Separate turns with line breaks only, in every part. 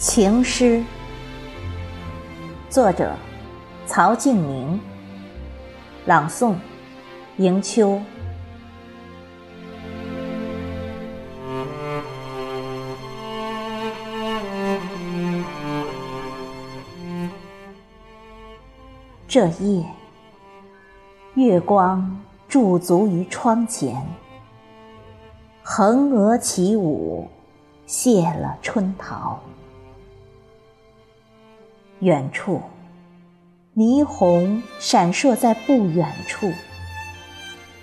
情诗，作者曹静明，朗诵迎秋。这夜，月光驻足于窗前，横额起舞，谢了春桃。远处，霓虹闪烁在不远处，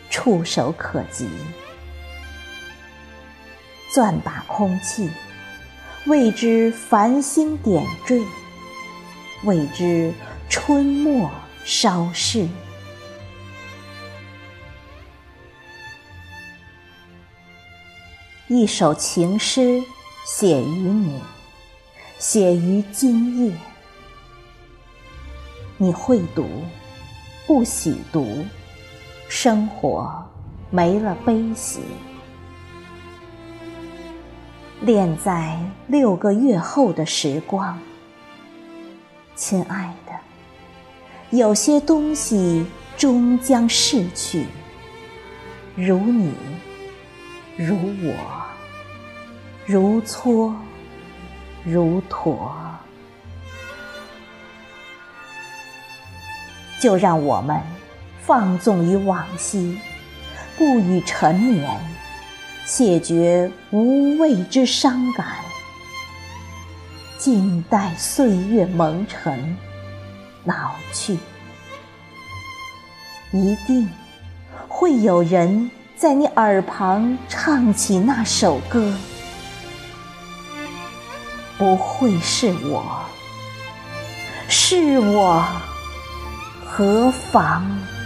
触手可及。攥把空气，为之繁星点缀，为之春末稍逝。一首情诗，写于你，写于今夜。你会读，不喜读，生活没了悲喜。恋在六个月后的时光，亲爱的，有些东西终将逝去，如你，如我，如蹉，如陀。就让我们放纵于往昔，不与陈年，谢绝无谓之伤感，静待岁月蒙尘，老去。一定会有人在你耳旁唱起那首歌，不会是我，是我。何妨？